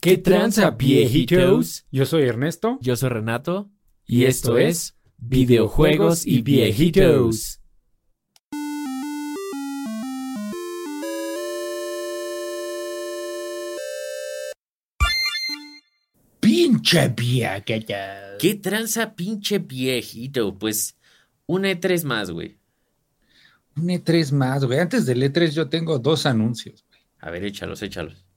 ¿Qué tranza, viejitos? Yo soy Ernesto. Yo soy Renato. Y esto es Videojuegos y Viejitos. Pinche viejito. ¿Qué tranza, pinche viejito? Pues un E3 más, güey. Un E3 más, güey. Antes del E3 yo tengo dos anuncios. güey. A ver, échalos, échalos.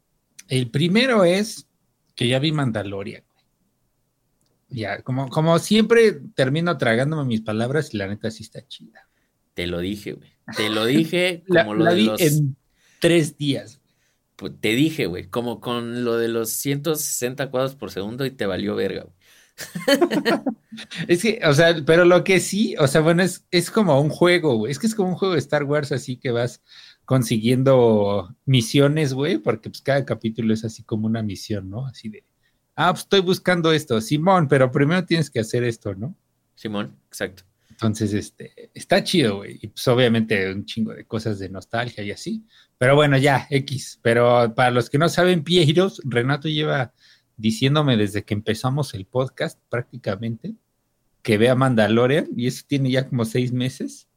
El primero es que ya vi Mandalorian. Ya, como, como siempre termino tragándome mis palabras y la neta sí está chida. Te lo dije, güey. Te lo dije La, como lo la de vi los... en tres días. pues, Te dije, güey, como con lo de los 160 cuadros por segundo y te valió verga, güey. Es que, o sea, pero lo que sí, o sea, bueno, es, es como un juego, güey. Es que es como un juego de Star Wars, así que vas consiguiendo misiones, güey, porque pues cada capítulo es así como una misión, ¿no? Así de, ah, pues estoy buscando esto, Simón, pero primero tienes que hacer esto, ¿no? Simón, exacto. Entonces, este, está chido, güey. Y pues obviamente un chingo de cosas de nostalgia y así. Pero bueno, ya, X. Pero para los que no saben, Pieiros, Renato lleva diciéndome desde que empezamos el podcast prácticamente que vea Mandalorian y eso tiene ya como seis meses.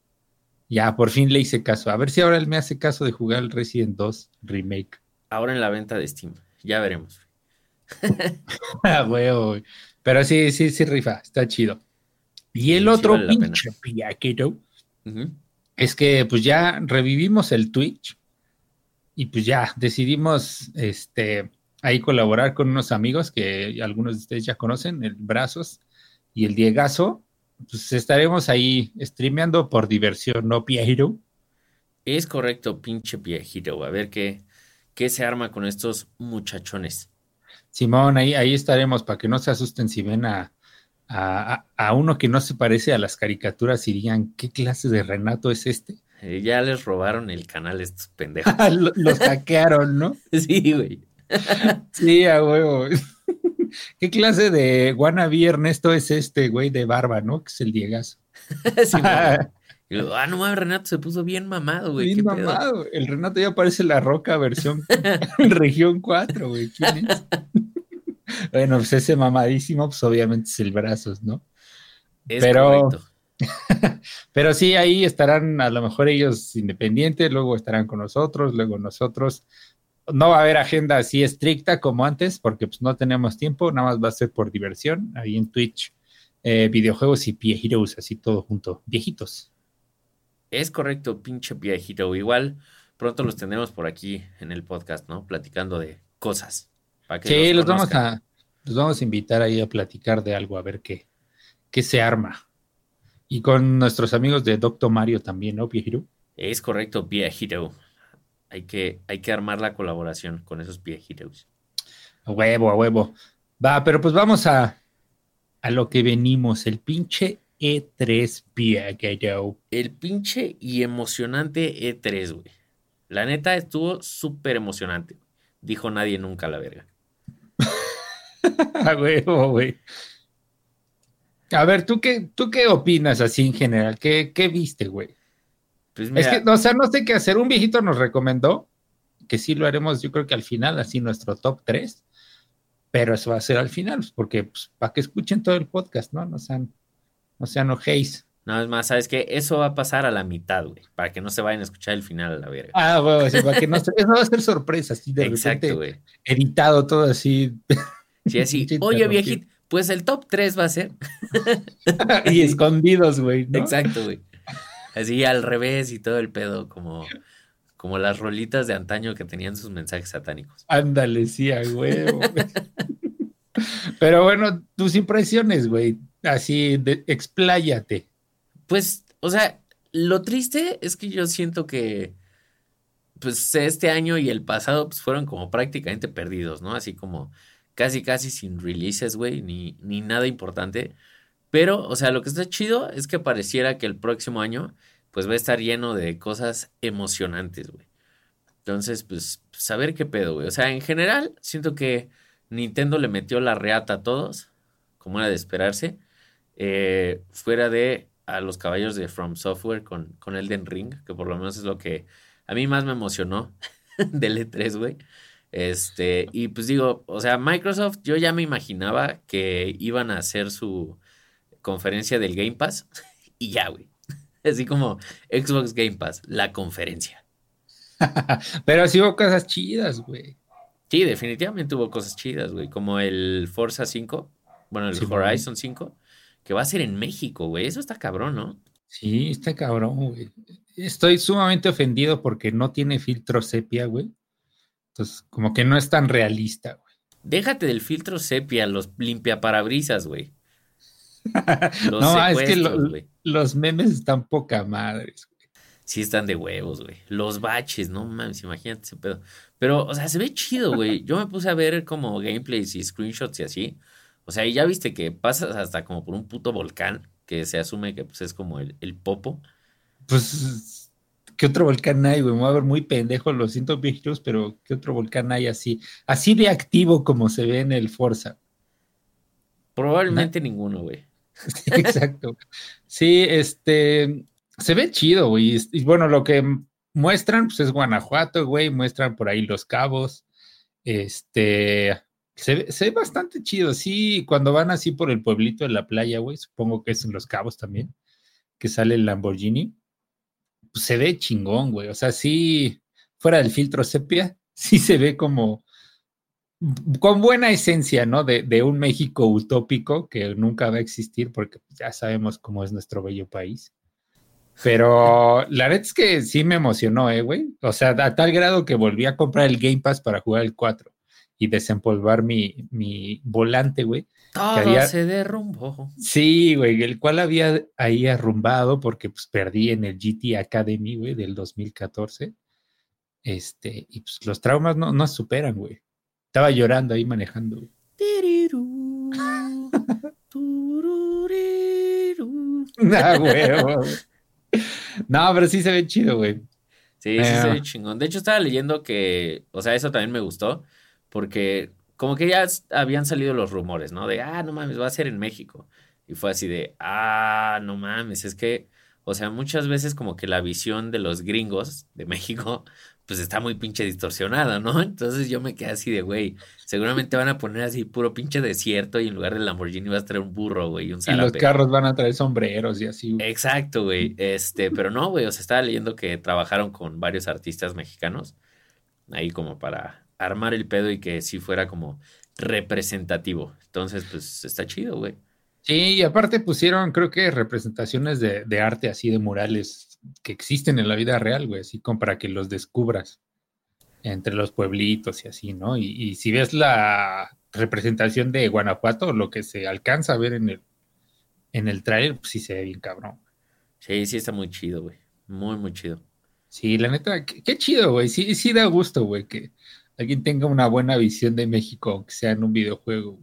Ya, por fin le hice caso. A ver si ahora él me hace caso de jugar el Resident 2 Remake. Ahora en la venta de Steam. Ya veremos. Ah, huevo. Pero sí, sí, sí, rifa. Está chido. Y el Sí, otro vale la pena. pinche pillaquero Ujú. es que pues ya revivimos el Twitch y pues ya decidimos este ahí colaborar con unos amigos que algunos de ustedes ya conocen, el Brazos y el Diegazo. Pues estaremos ahí streameando por diversión, ¿no, Piero? Es correcto, pinche viejito. A ver qué, qué se arma con estos muchachones. Simón, ahí, ahí estaremos para que no se asusten si ven a, a, a- uno que no se parece a las caricaturas y digan, ¿qué clase de Renato es este? Eh, ya les robaron el canal estos pendejos. lo, lo saquearon, ¿no? Sí, güey. Sí, a huevo. ¿Qué clase de wannabe Ernesto es este, güey, de barba, no? Que es el Diegazo. Sí, ah, no mames, Renato se puso bien mamado, güey. Bien mamado. El Renato ya parece la roca versión región 4, güey. ¿Quién es? bueno, pues ese mamadísimo, pues obviamente es el Brazos, ¿no? Es Pero- correcto. Pero sí, ahí estarán a lo mejor ellos independientes, luego estarán con nosotros, luego nosotros. No va a haber agenda así estricta como antes, porque pues no tenemos tiempo, nada más va a ser por diversión, ahí en Twitch, eh, videojuegos y Pie Heroes, así todo junto, viejitos. Es correcto, pinche viejito. Igual pronto los tendremos por aquí en el podcast, ¿no? Platicando de cosas. Para que Sí, los los vamos a, los vamos a invitar ahí a platicar de algo, a ver qué, qué se arma. Y con nuestros amigos de Doctor Mario también, ¿no, Pie Hero? Es correcto, viejito. Hay que, hay que armar la colaboración con esos viejitos. A huevo, a huevo. Va, pero pues vamos a, a lo que venimos, el pinche E E3 Piaguero. El pinche y emocionante E3, güey. La neta estuvo súper emocionante. Dijo nadie nunca la verga. A huevo, güey. A ver, ¿tú qué, ¿tú qué opinas así en general? ¿Qué, qué viste, güey? Pues Es que, o sea, no sé qué hacer. Un viejito nos recomendó que sí lo haremos, yo creo que al final, así nuestro top 3. Pero eso va a ser al final, pues, porque pues, para que escuchen todo el podcast, ¿no? No sean, no sean ojéis. no es más, ¿sabes qué? Eso va a pasar a la mitad, güey. Para que no se vayan a escuchar el final a la verga. Ah, bueno, para que no se- eso va a ser sorpresa, así de repente Exacto, güey. editado todo así Sí, así. Oye, viejito, pues el top 3 va a ser. y escondidos, güey, ¿no? Exacto, güey. Así al revés y todo el pedo, como, como las rolitas de antaño que tenían sus mensajes satánicos. Ándale, sí, a huevo. Pero bueno, tus impresiones, güey, así, de, expláyate. Pues, o sea, lo triste es que yo siento que, pues, este año y el pasado, pues, fueron como prácticamente perdidos, ¿no? Así como casi, casi sin releases, güey, ni, ni nada importante. Pero, o sea, lo que está chido es que pareciera que el próximo año, pues, va a estar lleno de cosas emocionantes, güey. Entonces, pues, saber qué pedo, güey. O sea, en general, siento que Nintendo le metió la reata a todos, como era de esperarse. Eh, fuera de a los caballos de From Software con, con Elden Ring, que por lo menos es lo que a mí más me emocionó del E3, güey. Este, y pues digo, o sea, Microsoft, yo ya me imaginaba que iban a hacer su conferencia del Game Pass y ya, güey. Así como Xbox Game Pass, la conferencia. Pero sí hubo cosas chidas, güey. Sí, definitivamente hubo cosas chidas, güey. Como el Forza 5, bueno, el Horizon 5, que va a ser en México, güey. Eso está cabrón, ¿no? Sí, está cabrón, güey. Estoy sumamente ofendido porque no tiene filtro sepia, güey. Entonces, como que no es tan realista, güey. Déjate del filtro sepia, los limpia parabrisas, güey. no, es que los memes están poca madres, güey. Sí están de huevos, güey. Los baches, no mames, imagínate ese pedo. Pero, o sea, se ve chido, güey. Yo me puse a ver como gameplays y screenshots y así. O sea, y ya viste que pasas hasta como por un puto volcán, que se asume que pues, es como el, el popo. Pues, ¿qué otro volcán hay, güey? Me voy a ver muy pendejo, lo siento, viejitos, pero ¿qué otro volcán hay así? Así de activo como se ve en el Forza. Probablemente ninguno, güey. exacto. Sí, este, se ve chido, güey. Y bueno, lo que muestran, pues es Guanajuato, güey, muestran por ahí los cabos. Este, se ve, bastante chido. Sí, cuando van así por el pueblito de la playa, güey, supongo que es en los cabos también, que sale el Lamborghini. Pues se ve chingón, güey. O sea, sí, fuera del filtro sepia, sí se ve como con buena esencia, ¿no? De, de, un México utópico que nunca va a existir porque ya sabemos cómo es nuestro bello país. Pero la verdad es que sí me emocionó, ¿eh, güey? O sea, a tal grado que volví a comprar el Game Pass para jugar el 4 y desempolvar mi, mi volante, güey. Todo se derrumbó. Sí, güey, el cual había ahí arrumbado porque pues perdí en el GT Academy, güey, del 2014. Este, y pues los traumas no, no superan, güey. Estaba llorando ahí manejando. nah, güey. No, pero sí se ve chido, güey. Sí, sí se ve chingón. De hecho, estaba leyendo que, o sea, eso también me gustó, porque como que ya habían salido los rumores, ¿no? De, ah, no mames, va a ser en México. Y fue así de, ah, no mames, es que, o sea, muchas veces como que la visión de los gringos de México pues está muy pinche distorsionada, ¿no? Entonces yo me quedé así de, güey, seguramente van a poner así puro pinche desierto y en lugar del Lamborghini vas a traer un burro, güey, un Y los carros van a traer sombreros y así. Exacto, güey. Este, pero no, güey, o sea, estaba leyendo que trabajaron con varios artistas mexicanos ahí como para armar el pedo y que sí fuera como representativo. Entonces, pues está chido, güey. Sí, y aparte pusieron, creo que representaciones de, de arte así de murales que existen en la vida real, güey, así como para que los descubras entre los pueblitos y así, ¿no? Y, si ves la representación de Guanajuato, lo que se alcanza a ver en el, en el trailer, pues sí se ve bien cabrón. Sí, sí está muy chido, güey. Muy, muy chido. Sí, la neta, qué, chido, güey. Sí, sí da gusto, güey, que alguien tenga una buena visión de México, aunque sea en un videojuego.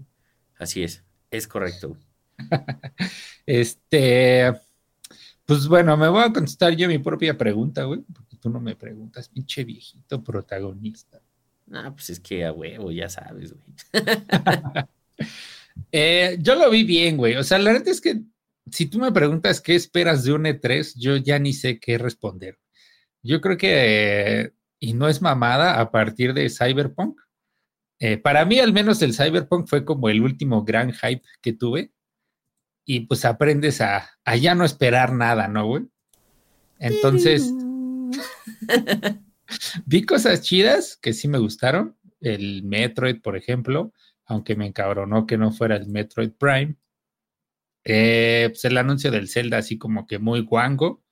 Así es, es correcto. este, pues bueno, me voy a contestar yo mi propia pregunta, güey, porque tú no me preguntas, pinche viejito protagonista. No, pues es que a huevo, ya sabes, güey. Eh, yo lo vi bien, güey. O sea, la verdad es que si tú me preguntas qué esperas de un E3, yo ya ni sé qué responder. Yo creo que, y no es mamada, a partir de Cyberpunk. Eh, para mí, al menos, el Cyberpunk fue como el último gran hype que tuve y pues aprendes a, ya no esperar nada, ¿no, güey? Entonces, vi cosas chidas que sí me gustaron. El Metroid, por ejemplo, aunque me encabronó que no fuera el Metroid Prime. Eh, pues el anuncio del Zelda, así como que muy guango.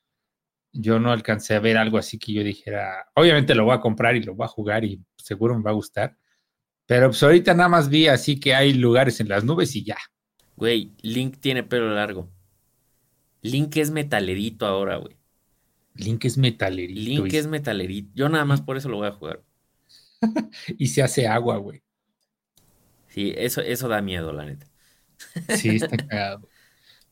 Yo no alcancé a ver algo así que yo dijera, obviamente lo voy a comprar y lo voy a jugar y seguro me va a gustar. Pero pues ahorita nada más vi así que hay lugares en las nubes y ya. Güey, Link tiene pelo largo. Link es metalerito ahora, güey. Link es metalerito. Link es metalerito. Yo nada más por eso lo voy a jugar. y se hace agua, güey. Sí, eso, eso da miedo, la neta. sí, está cagado.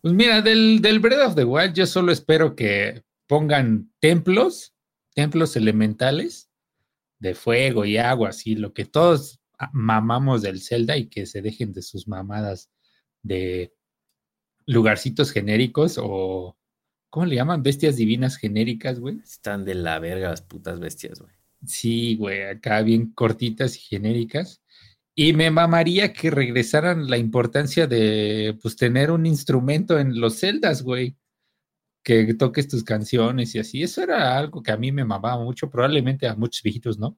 Pues mira, del, del Breath of the Wild, yo solo espero que pongan templos, templos elementales de fuego y agua, así, lo que todos mamamos del Zelda y que se dejen de sus mamadas de lugarcitos genéricos o, ¿cómo le llaman? Bestias divinas genéricas, güey. Están de la verga las putas bestias, güey. Sí, güey, acá bien cortitas y genéricas. Y me mamaría que regresaran la importancia de pues tener un instrumento en los celdas, güey. Que toques tus canciones y así. Eso era algo que a mí me mamaba mucho, probablemente a muchos viejitos, ¿no?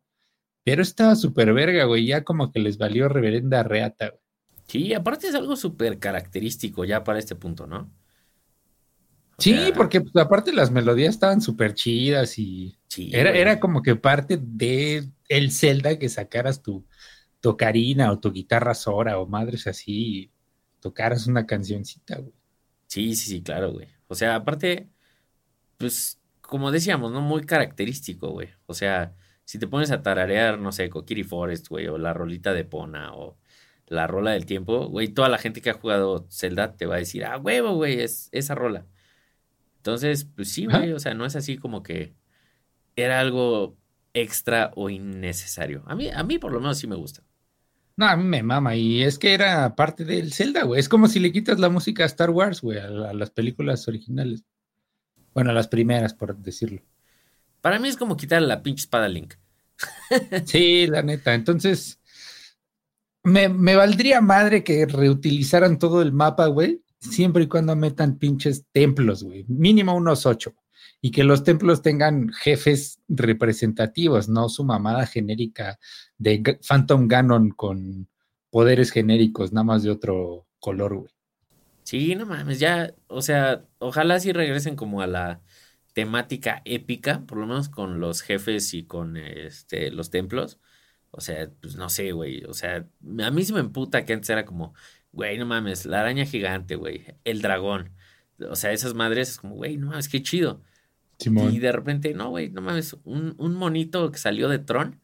Pero estaba súper verga, güey. Ya como que les valió reverenda reata, güey. Sí, aparte es algo súper característico ya para este punto, ¿no? sí, porque pues, aparte las melodías estaban súper chidas y era, era, como que parte de el Zelda que sacaras tu, tocarina o tu guitarra Sora o madres así y tocaras una cancioncita, güey. Sí, sí, sí, claro, güey. O sea, aparte, pues, como decíamos, ¿no? Muy característico, güey. O sea, si te pones a tararear, no sé, Kokiri Forest, güey, o la rolita de Pona, o la rola del tiempo, güey, toda la gente que ha jugado Zelda te va a decir, ah, huevo, güey, es esa rola. Entonces, pues sí, güey, o sea, no es así como que era algo extra o innecesario. A mí, a mí por lo menos sí me gusta. No, a mí me mama, y es que era parte del Zelda, güey. Es como si le quitas la música a Star Wars, güey, a, las películas originales. Bueno, a las primeras, por decirlo. Para mí es como quitar la pinche espada Link. sí, la neta. Entonces, me, valdría madre que reutilizaran todo el mapa, güey, siempre y cuando metan pinches templos, güey. Mínimo unos ocho. Y que los templos tengan jefes representativos, no su mamada genérica de Phantom Ganon con poderes genéricos, nada más de otro color, güey. Sí, no mames, ya, o sea, ojalá sí regresen como a la temática épica, por lo menos con los jefes y con este los templos. O sea, pues no sé, güey. O sea, a mí se me emputa que antes era como, güey, no mames, la araña gigante, güey, el dragón. O sea, esas madres es como, güey, no mames, qué chido. Y de repente, no, güey, no mames, un, un monito que salió de Tron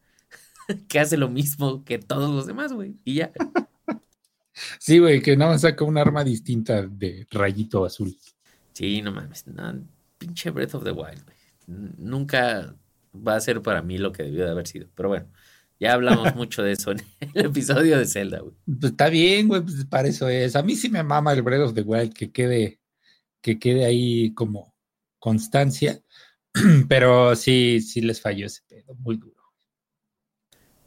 que hace lo mismo que todos los demás, güey. Y ya. Sí, güey, que nada más saca un arma distinta de rayito azul. Sí, no mames, pinche Breath of the Wild, güey. Nunca va a ser para mí lo que debió de haber sido. Pero bueno, ya hablamos mucho de eso en el episodio de Zelda, güey. Pues está bien, güey, pues para eso es. A mí sí me mama el Breath of the Wild que quede, que quede ahí como constancia, pero sí, sí les falló ese pedo, muy duro.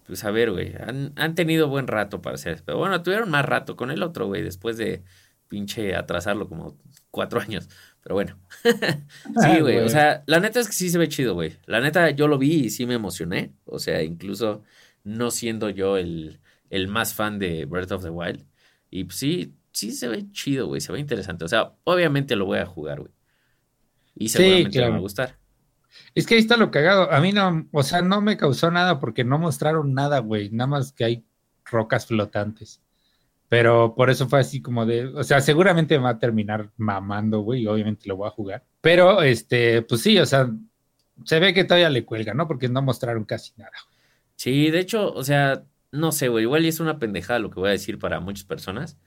Pues a ver, güey, han, han tenido buen rato para hacer, pero bueno, tuvieron más rato con el otro, güey, después de pinche atrasarlo como cuatro años. Pero bueno. sí, güey. O sea, la neta es que sí se ve chido, güey. La neta, yo lo vi y sí me emocioné. O sea, incluso no siendo yo el, el más fan de Breath of the Wild. Y pues sí, sí se ve chido, güey. Se ve interesante. O sea, obviamente lo voy a jugar, güey. Y seguramente me va a gustar. Es que ahí está lo cagado. A mí no, o sea, no me causó nada porque no mostraron nada, güey. Nada más que hay rocas flotantes. Pero por eso fue así como de, o sea, seguramente me va a terminar mamando, güey, obviamente lo voy a jugar. Pero, este, pues sí, o sea, se ve que todavía le cuelga, ¿no? Porque no mostraron casi nada. Sí, de hecho, o sea, no sé, güey, igual es una pendejada lo que voy a decir para muchas personas,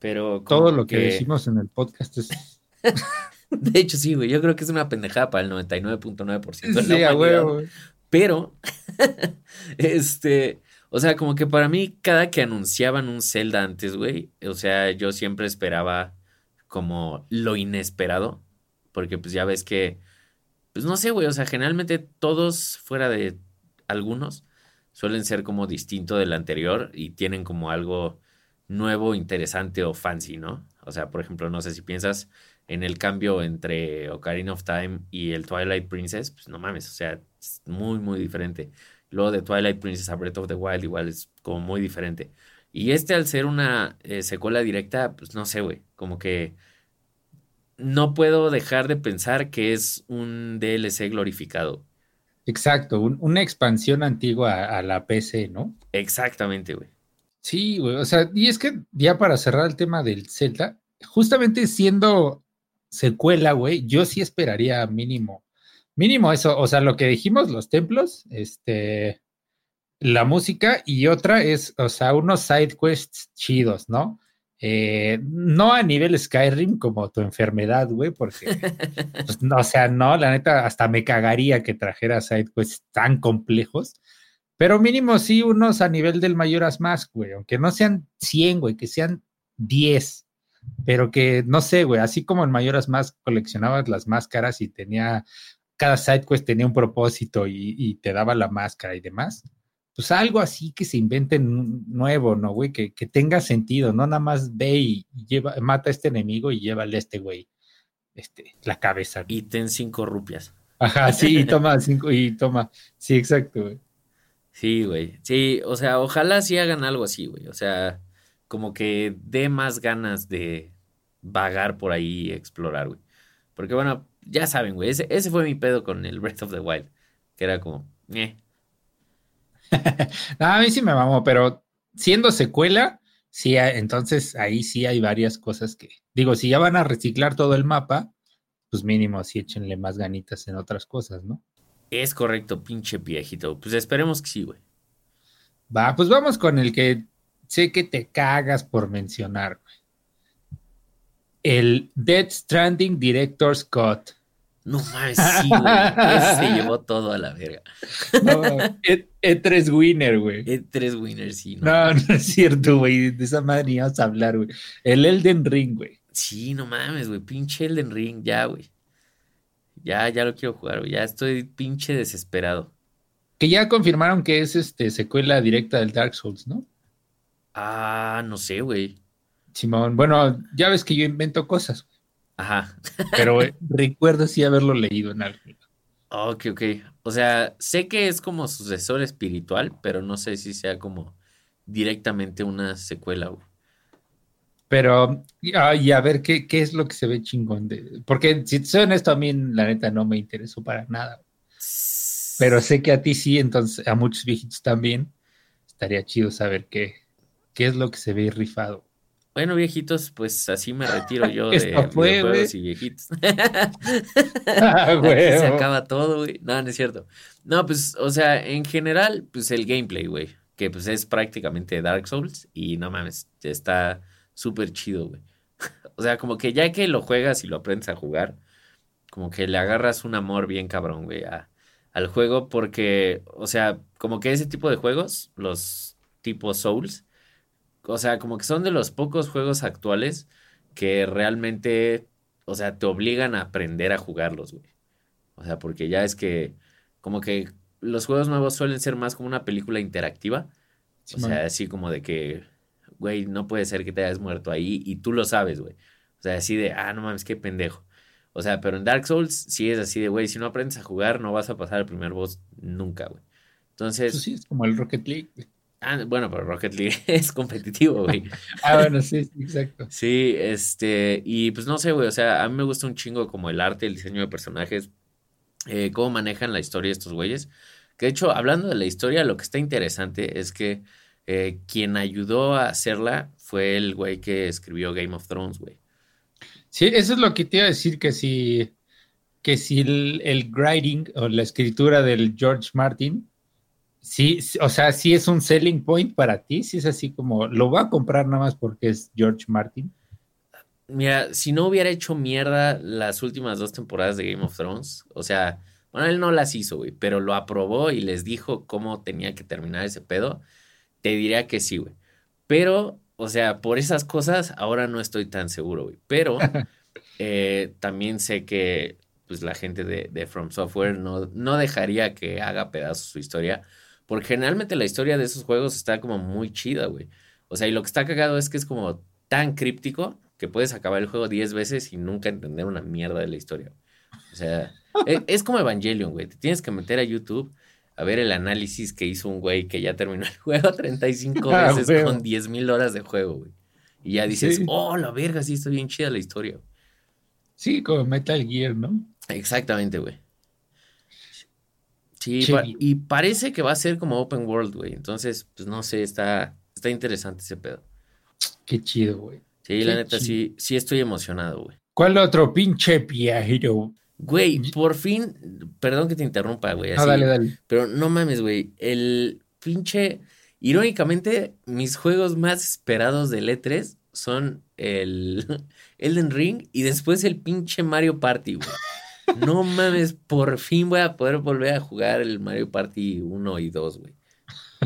pero... Todo lo que... decimos en el podcast es... de hecho, sí, güey, yo creo que es una pendejada para el 99.9% de la sí, güey. Pero, este, o sea, como que para mí, cada que anunciaban un Zelda antes, güey, o sea, yo siempre esperaba como lo inesperado, porque pues ya ves que, pues no sé, güey, o sea, generalmente todos fuera de algunos suelen ser como distinto del anterior y tienen como algo nuevo, interesante o fancy, ¿no? O sea, por ejemplo, no sé si piensas en el cambio entre Ocarina of Time y el Twilight Princess, pues no mames, o sea, es muy, muy diferente. Luego de Twilight Princess a Breath of the Wild igual es como muy diferente. Y este al ser una eh, secuela directa, pues no sé, güey, como que no puedo dejar de pensar que es un DLC glorificado. Exacto, una expansión antigua a, la PC, ¿no? Exactamente, güey. Sí, güey, o sea, y es que ya para cerrar el tema del Zelda, justamente siendo secuela, güey, yo sí esperaría mínimo Mínimo eso, o sea, lo que dijimos, los templos, este, la música y otra es, o sea, unos side quests chidos, ¿no? Eh, no a nivel Skyrim como tu enfermedad, güey, porque, pues, no, o sea, no, la neta, hasta me cagaría que trajera side quests tan complejos, pero mínimo sí unos a nivel del Mayoras Mask, güey, aunque no sean 100, güey, que sean 10, pero que, no sé, güey, así como en Mayoras Mask coleccionabas las máscaras y tenía cada side quest tenía un propósito y, te daba la máscara y demás. Pues algo así que se invente nuevo, ¿no, güey? Que, tenga sentido, no nada más ve y, lleva, mata a este enemigo y llévale a este güey este, la cabeza. Y ten cinco rupias. Ajá, sí, y toma cinco, y toma. Sí, exacto, güey. Sí, güey. Sí, o sea, ojalá sí hagan algo así, güey. O sea, como que dé más ganas de vagar por ahí y explorar, güey. Porque bueno, ya saben, güey, ese, ese, fue mi pedo con el Breath of the Wild, que era como, eh. a mí sí me mamó, pero siendo secuela, sí, entonces ahí sí hay varias cosas que, digo, si ya van a reciclar todo el mapa, pues mínimo así échenle más ganitas en otras cosas, ¿no? Es correcto, pinche viejito. Pues esperemos que sí, güey. Va, pues vamos con el que sé que te cagas por mencionar, güey el Dead Stranding Director Scott. No mames, sí, güey. se llevó todo a la verga. E3 Winner, güey. E3 Winner, sí. No, no, no es cierto, güey. De esa madre ni vamos a hablar, güey. El Elden Ring, güey. Sí, no mames, güey. Pinche Elden Ring, ya, güey. Ya, ya lo quiero jugar, güey. Ya estoy pinche desesperado. Que ya confirmaron que es este secuela directa del Dark Souls, ¿no? Ah, no sé, güey. Simón, bueno, ya ves que yo invento cosas. Ajá. Pero recuerdo sí haberlo leído en algo. Ok, ok. O sea, sé que es como sucesor espiritual, pero no sé si sea como directamente una secuela. Pero, y a ver, ¿qué, ¿qué, es lo que se ve chingón? De... Porque si soy honesto, a mí la neta no me interesó para nada. Pero sé que a ti sí, entonces a muchos viejitos también. Estaría chido saber qué, qué es lo que se ve rifado. Bueno, viejitos, pues así me retiro yo de videojuegos y viejitos. ah, se acaba todo, güey. No, no es cierto. No, pues, o sea, en general, pues el gameplay, güey. Que pues es prácticamente Dark Souls. Y no mames, está súper chido, güey. o sea, como que ya que lo juegas y lo aprendes a jugar, como que le agarras un amor bien cabrón, güey, al juego. Porque, o sea, como que ese tipo de juegos, los tipos Souls, o sea, como que son de los pocos juegos actuales que realmente, o sea, te obligan a aprender a jugarlos, güey. O sea, porque ya es que, como que los juegos nuevos suelen ser más como una película interactiva. o sea, así como de que, güey, no puede ser que te hayas muerto ahí y tú lo sabes, güey. O sea, así de, ah, no mames, qué pendejo. O sea, pero en Dark Souls sí es así de, güey, si no aprendes a jugar, no vas a pasar el primer boss nunca, güey. Entonces. Pues sí, es como el Rocket League. Ah, bueno, pero Rocket League es competitivo, güey. ah, bueno, sí, exacto. Sí, este, y pues no sé, güey, o sea, a mí me gusta un chingo como el arte, el diseño de personajes, eh, cómo manejan la historia estos güeyes. Que de hecho, hablando de la historia, lo que está interesante es que eh, quien ayudó a hacerla fue el güey que escribió Game of Thrones, güey. Sí, eso es lo que te iba a decir, que si, que si el, el writing o la escritura del George Martin Sí, o sea, sí es un selling point para ti, sí es así como, lo voy a comprar nada más porque es George Martin. Mira, si no hubiera hecho mierda las últimas dos temporadas de Game of Thrones, o sea, bueno, él no las hizo, güey, pero lo aprobó y les dijo cómo tenía que terminar ese pedo, te diría que sí, güey. Pero, o sea, por esas cosas ahora no estoy tan seguro, güey. Pero eh, también sé que pues la gente de, de From Software no, no dejaría que haga pedazos su historia porque generalmente la historia de esos juegos está como muy chida, güey. O sea, y lo que está cagado es que es como tan críptico que puedes acabar el juego 10 veces y nunca entender una mierda de la historia. O sea, e, es, como Evangelion, güey. Te tienes que meter a YouTube a ver el análisis que hizo un güey que ya terminó el juego 35 ah, veces con 10 mil horas de juego, güey. Y ya dices, oh, la verga, sí, está bien chida la historia. Sí, como Metal Gear, ¿no? Exactamente, güey. Sí, y parece que va a ser como open world, güey. Entonces, pues no sé, está, está interesante ese pedo. Qué chido, güey. Sí, la neta, sí, sí estoy emocionado, güey. ¿Cuál otro pinche viajero? Güey, por fin, perdón que te interrumpa, güey. ah, dale, dale. Pero no mames, güey. El pinche. Irónicamente, mis juegos más esperados del E3 son el Elden Ring y después el pinche Mario Party, güey. No mames, por fin voy a poder volver a jugar el Mario Party 1 y 2, güey.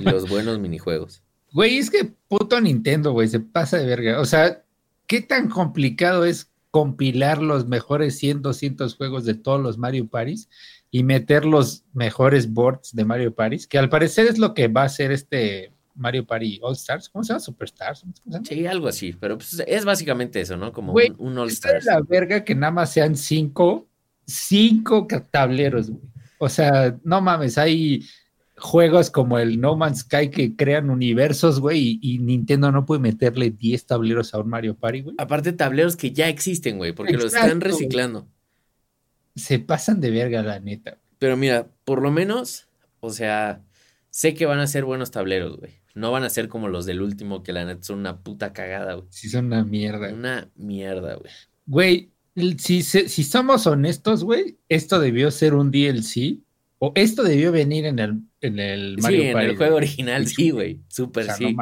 Y los buenos minijuegos. Güey, es que puto Nintendo, güey, se pasa de verga. O sea, ¿qué tan complicado es compilar los mejores 100, 200 juegos de todos los Mario Paris y meter los mejores boards de Mario Paris, que al parecer es lo que va a hacer este Mario Party All Stars, ¿cómo se llama? Superstars. Sí, algo así, pero pues es básicamente eso, ¿no? Como un, All Stars. Es la verga que nada más sean cinco, cinco tableros, güey. O sea, no mames, hay juegos como el No Man's Sky que crean universos, güey, y, Nintendo no puede meterle 10 tableros a un Mario Party, güey. Aparte, tableros que ya existen, güey, porque los están reciclando. Se pasan de verga, la neta. Pero mira, por lo menos, o sea, sé que van a ser buenos tableros, güey. No van a ser como los del último, que la neta son una puta cagada, güey. Sí, son una mierda. Una mierda, güey. Güey, si, si somos honestos, güey, esto debió ser un DLC. O esto debió venir en el, en el Mario Sí, en el juego original, sí, güey. Súper sí.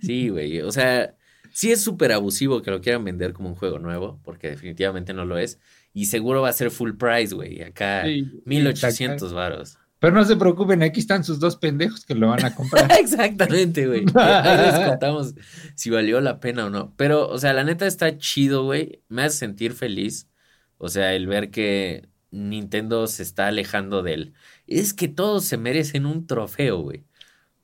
Sí, güey. O sea, sí es súper abusivo que lo quieran vender como un juego nuevo, porque definitivamente no lo es. Y seguro va a ser full price, güey. Acá, 1800 varos. Pero no se preocupen, aquí están sus dos pendejos que lo van a comprar. Exactamente, güey. Ahí les contamos si valió la pena o no. Pero, o sea, la neta está chido, güey. Me hace sentir feliz. O sea, el ver que Nintendo se está alejando de él. Es que todos se merecen un trofeo, güey.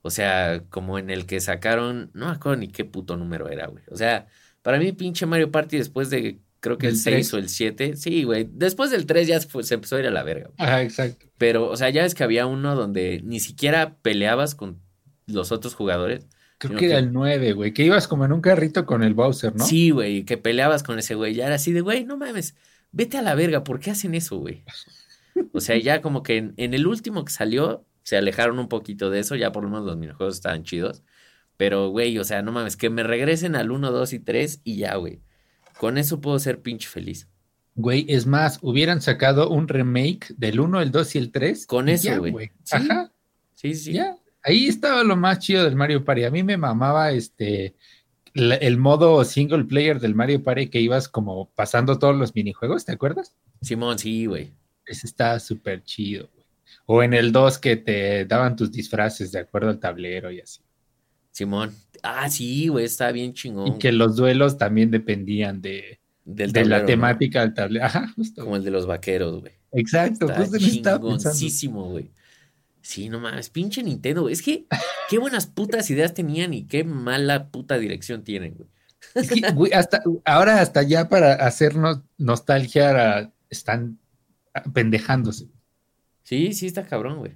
O sea, como en el que sacaron, no me acuerdo ni qué puto número era, güey. O sea, para mí pinche Mario Party después de creo que el 6 o el 7. Sí, güey. Después del 3 ya se empezó a ir a la verga. Ajá, exacto. Pero, o sea, ya ves que había uno donde ni siquiera peleabas con los otros jugadores. Creo que era el 9, güey, que ibas como en un carrito con el Bowser, ¿no? Sí, güey, que peleabas con ese güey. Ya era así de, güey, no mames, vete a la verga, ¿por qué hacen eso, güey? O sea, ya como que en, en, el último que salió, se alejaron un poquito de eso, ya por lo menos los minijuegos estaban chidos. Pero, güey, o sea, no mames, que me regresen al 1, 2 y 3 y ya, güey. Con eso puedo ser pinche feliz. Güey, es más, hubieran sacado un remake del 1, el 2 y el 3. Con eso, güey. Ajá. Sí, sí. Ya. Ahí estaba lo más chido del Mario Party. A mí me mamaba este el modo single player del Mario Party que ibas como pasando todos los minijuegos, ¿te acuerdas? Simón, sí, güey. Ese estaba súper chido, güey. O en el 2 que te daban tus disfraces de acuerdo al tablero y así. Simón. Ah, sí, güey, está bien chingón. Y que los duelos también dependían de, de la temática del tablero. Ajá, justo. Como el de los vaqueros, güey. Exacto, está chingoncísimo, güey. Sí, no mames, pinche Nintendo, Es que qué buenas putas ideas tenían y qué mala puta dirección tienen, güey. Es que, güey, hasta, ahora hasta ya para hacernos nostalgia están pendejándose. Sí, sí está cabrón, güey.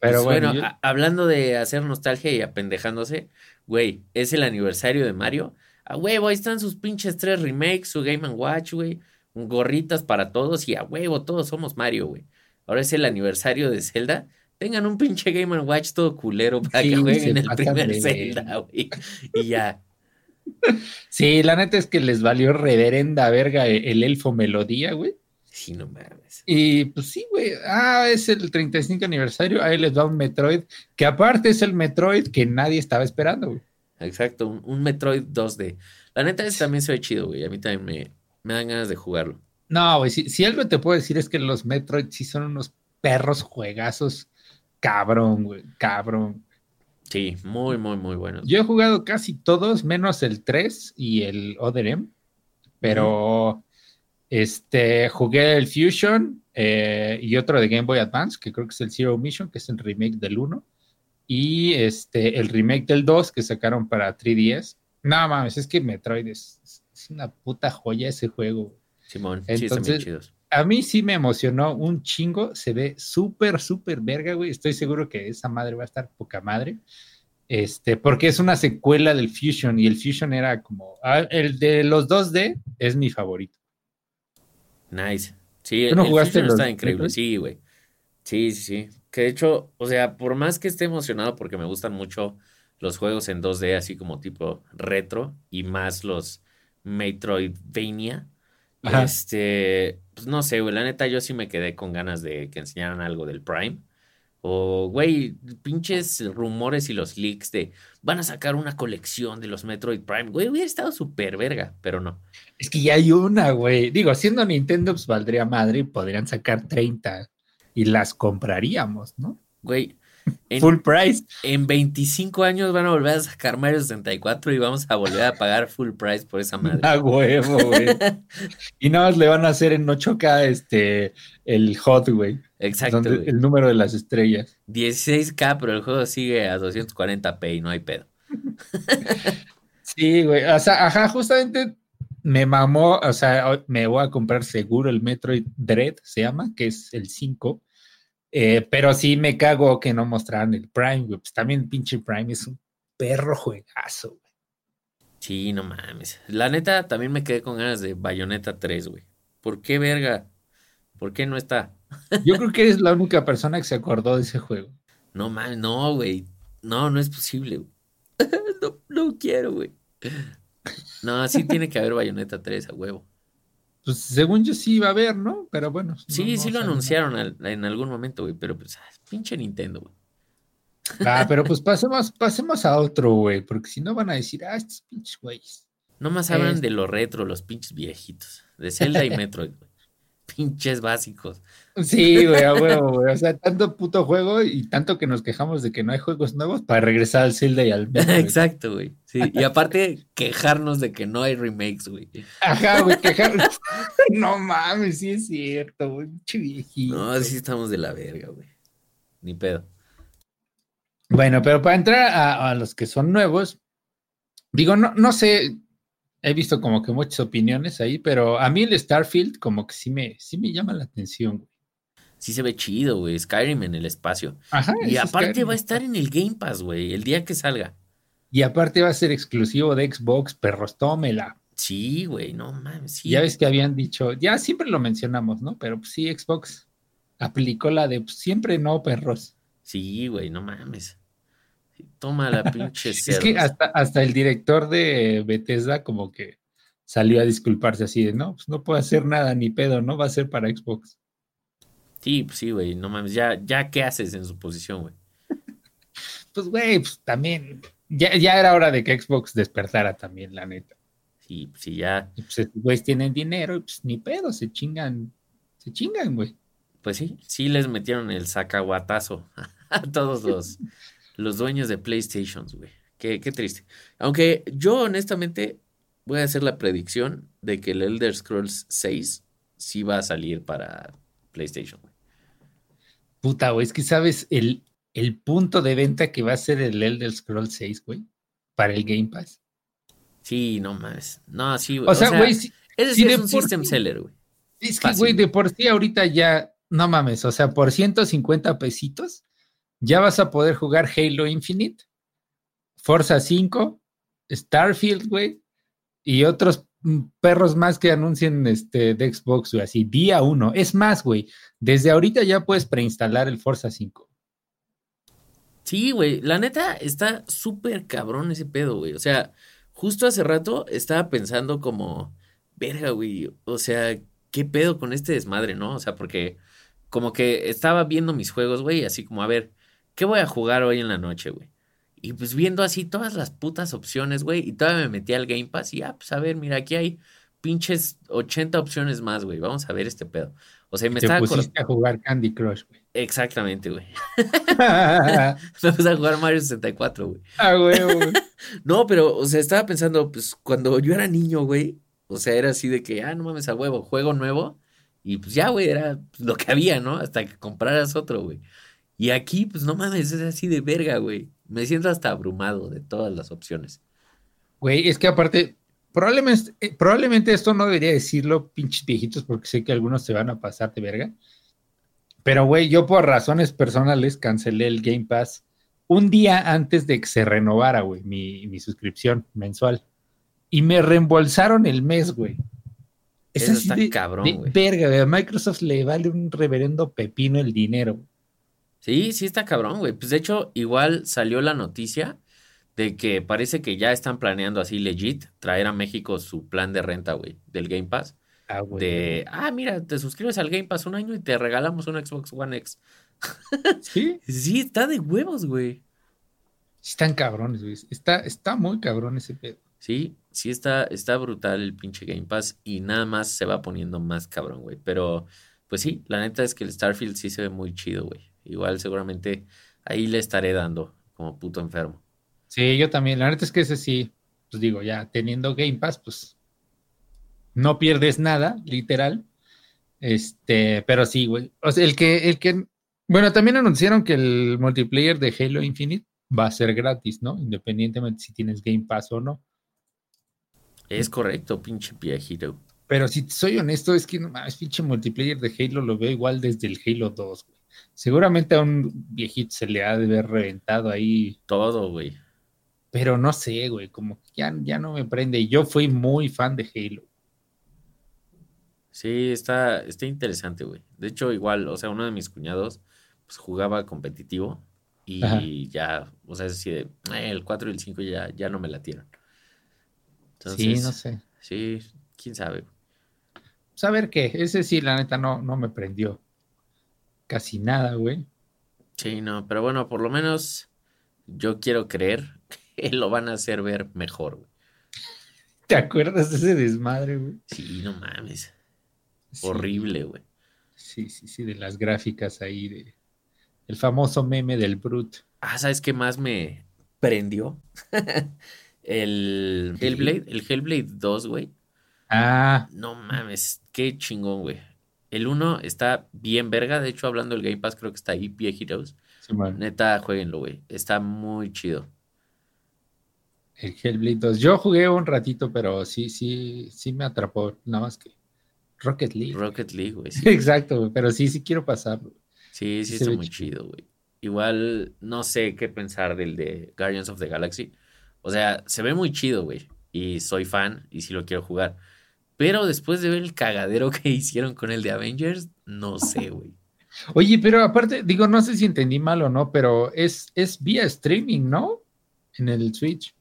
Pero pues, bueno, hablando de hacer nostalgia y apendejándose, güey, es el aniversario de Mario. A huevo, ahí están sus pinches tres remakes, su Game Watch, güey. Gorritas para todos y a huevo, todos somos Mario, güey. Ahora es el aniversario de Zelda. Tengan un pinche Game Watch todo culero para que jueguen el primer Zelda, güey. Y ya. Sí, la neta es que les valió reverenda verga el elfo melodía, güey. Sí, no mames. Y pues sí, güey. Ah, es el 35 aniversario. Ahí les da un Metroid, que aparte es el Metroid que nadie estaba esperando, güey. Exacto, un, Metroid 2D. La neta, ese también se ve chido, güey. A mí también me, me dan ganas de jugarlo. No, güey, si, algo te puedo decir es que los Metroid sí son unos perros juegazos. Cabrón, güey, cabrón. Sí, muy, muy, muy buenos. Yo he jugado casi todos, menos el 3 y el Other M, pero este, jugué el Fusion eh, y otro de Game Boy Advance, que creo que es el Zero Mission, que es el remake del 1. Y este, el remake del 2 que sacaron para 3DS. No mames, es que Metroid es, una puta joya ese juego. Simón, Entonces. A mí sí me emocionó un chingo. Se ve súper, súper verga, güey. Estoy seguro que esa madre va a estar poca madre. Este, porque es una secuela del Fusion y el Fusion era como. Ah, el de los 2D es mi favorito. Nice. Sí, el jugaste está increíble. Sí, güey. Sí, sí, sí. Que de hecho, o sea, por más que esté emocionado porque me gustan mucho los juegos en 2D, así como tipo retro, y más los Metroidvania, este, pues no sé, güey, la neta yo sí me quedé con ganas de que enseñaran algo del Prime. O, güey, pinches rumores y los leaks de van a sacar una colección de los Metroid Prime. Güey, hubiera estado súper verga, pero no. Es que ya hay una, güey. Digo, siendo Nintendo, pues valdría madre y podrían sacar 30 y las compraríamos, ¿no? Güey, Full price. En 25 años van a volver a sacar Mario 64 y vamos a volver a pagar full price por esa madre. A huevo, güey. y nada más le van a hacer en 8K este, el hot, güey. Exacto. Donde- el número de las estrellas. 16K, pero el juego sigue a 240p y no hay pedo. Sí, güey. O sea, ajá, justamente me mamó. O sea, me voy a comprar seguro el Metroid Dread, se llama, que es el 5. Eh, pero sí me cago que no mostraran el Prime, güey. Pues también pinche Prime es un perro juegazo, güey. Sí, no mames. La neta, también me quedé con ganas de Bayonetta 3, güey. ¿Por qué, verga? ¿Por qué no está? Yo creo que eres la única persona que se acordó de ese juego. No mames, no, güey. No, no es posible, no, no quiero, güey. No, sí tiene que haber Bayonetta 3 a huevo. Pues según yo sí iba a haber, ¿no? Pero bueno. Sí, no- no sí lo anunciaron al- en algún momento, güey, pero pues, pinche Nintendo, güey. Ah, pero pues pasemos, pasemos a otro, güey, porque si no van a decir, ah, estos pinches güeyes. Nomás hablan Es- de lo retro, los pinches viejitos. De Zelda y Metroid, güey. Pinches básicos. Sí, güey, a huevo, güey. O sea, tanto puto juego y tanto que nos quejamos de que no hay juegos nuevos para regresar al Zelda y al. Exacto, güey. Sí, y aparte, quejarnos de que no hay remakes, güey. Ajá, güey, quejar. No mames, sí es cierto, güey. Pinche viejito. No, sí estamos de la verga, güey. Ni pedo. Bueno, pero para entrar a, a los que son nuevos, digo, no, no sé, he visto como que muchas opiniones ahí, pero a mí el Starfield como que sí me, sí me llama la atención, güey. Sí se ve chido, güey. Skyrim en el espacio. Ajá. Y aparte Skyrim. va a estar en el Game Pass, güey, el día que salga. Y aparte va a ser exclusivo de Xbox, perros, tómela. Sí, güey, no mames. Sí. Ya ves que habían dicho, ya siempre lo mencionamos, ¿no? Pero pues, sí, Xbox aplicó la de pues, siempre no, perros. Sí, güey, no mames. Toma la pinche Es que hasta, hasta el director de Bethesda como que salió a disculparse así de, no, pues no puedo hacer nada ni pedo, ¿no? Va a ser para Xbox. Sí, pues sí, güey, no mames. Ya, ya, ¿qué haces en su posición, güey? Pues, güey, pues también, ya, ya era hora de que Xbox despertara también, la neta. Sí, pues sí, ya. Y pues estos güeyes tienen dinero y pues ni pedo, se chingan, se chingan, güey. Pues sí, sí les metieron el sacahuatazo a todos los, los dueños de PlayStations, güey. Qué, qué triste. Aunque yo honestamente voy a hacer la predicción de que el Elder Scrolls 6 sí va a salir para PlayStation, güey. Puta, güey, es que sabes el, el punto de venta que va a ser el Elder Scrolls 6, güey, para el Game Pass. Sí, no mames. No, sí, güey. O sea, güey, sí- ese sí es un system sí. seller, güey. es que, Fácil. güey, de por sí ahorita ya, no mames, o sea, por 150 pesitos, ya vas a poder jugar Halo Infinite, Forza 5, Starfield, güey, y otros mm, perros más que anuncien este de Xbox, güey, así, día uno. Es más, güey, desde ahorita ya puedes preinstalar el Forza 5. Sí, güey, la neta está súper cabrón ese pedo, güey. O sea, justo hace rato estaba pensando como, verga, güey, o sea, ¿qué pedo con este desmadre, no? O sea, porque como que estaba viendo mis juegos, güey, así como, a ver, ¿qué voy a jugar hoy en la noche, güey? Y pues viendo así todas las putas opciones, güey, y todavía me metí al Game Pass y, ah, pues a ver, mira, aquí hay pinches 80 opciones más, güey, vamos a ver este pedo. O sea, y me Te estaba pusiste a jugar Candy Crush, güey. Exactamente, güey. ah, Me puse a jugar Mario 64, güey. huevo, güey. No, pero, o sea, estaba pensando, pues, cuando yo era niño, güey, o sea, era así de que, ah, no mames, a huevo, juego nuevo, y pues ya, güey, era lo que había, ¿no? Hasta que compraras otro, güey. Y aquí, pues, no mames, es así de verga, güey. Me siento hasta abrumado de todas las opciones. Güey, es que aparte, probablemente, eh, probablemente esto no debería decirlo, pinches viejitos, porque sé que algunos se van a pasar de verga. Pero, güey, yo por razones personales cancelé el Game Pass un día antes de que se renovara, güey, mi, mi suscripción mensual. Y me reembolsaron el mes, güey. Es Eso así está de, cabrón, güey. verga, güey. A Microsoft le vale un reverendo pepino el dinero. Sí, sí está cabrón, güey. Pues de hecho, igual salió la noticia de que parece que ya están planeando así legit traer a México su plan de renta, güey, del Game Pass. Ah, güey. De, ah, mira, te suscribes al Game Pass un año y te regalamos un Xbox One X. Sí, Sí, está de huevos, güey. están cabrones, güey. Está, está muy cabrón ese pedo. Sí, sí está, está brutal el pinche Game Pass y nada más se va poniendo más cabrón, güey. Pero, pues sí, la neta es que el Starfield sí se ve muy chido, güey. Igual seguramente ahí le estaré dando como puto enfermo. Sí, yo también. La neta es que ese sí, pues digo, ya teniendo Game Pass, pues no pierdes nada, literal. Este, pero sí, güey. O sea, el que, el que, bueno, también anunciaron que el multiplayer de Halo Infinite va a ser gratis, ¿no? Independientemente si tienes Game Pass o no. Es correcto, pinche viejito. Pero si soy honesto, es que no pinche multiplayer de Halo lo veo igual desde el Halo 2, güey. Seguramente a un viejito se le ha de haber reventado ahí. Todo, güey. Pero no sé, güey, como que ya, ya no me prende. Yo fui muy fan de Halo. Sí, está, está interesante, güey. De hecho, igual, o sea, uno de mis cuñados pues, jugaba competitivo y ya, o sea, es así de, eh, el 4 y el 5 ya, ya no me latieron. sí, no sé. Sí, quién sabe. Saber pues, qué, ese sí, la neta, no, no me prendió casi nada, güey. Sí, no, pero bueno, por lo menos yo quiero creer que lo van a hacer ver mejor, güey. ¿Te acuerdas de ese desmadre, güey? Sí, no mames. Horrible, güey. Sí, sí, sí, de las gráficas ahí de el famoso meme del Brute. Ah, ¿sabes qué más me prendió? el Hellblade, el Hellblade 2, güey. Ah. No mames, qué chingón, güey. El 1 está bien verga. De hecho, hablando del Game Pass, creo que está ahí, Heroes. Sí, Neta, jueguenlo, güey. Está muy chido. El Hellblade 2. Yo jugué un ratito, pero sí, sí, sí me atrapó. Nada más que Rocket League. Rocket League, güey. Exacto, güey. Pero sí, sí quiero pasarlo. Sí, sí, está muy chido, güey. Igual no sé qué pensar del de Guardians of the Galaxy. O sea, se ve muy chido, güey. Y soy fan y sí lo quiero jugar. Pero después de ver el cagadero que hicieron con el de Avengers, no sé, güey. Oye, pero aparte, digo, no sé si entendí mal o no, pero es, es vía streaming, ¿no? En el Switch.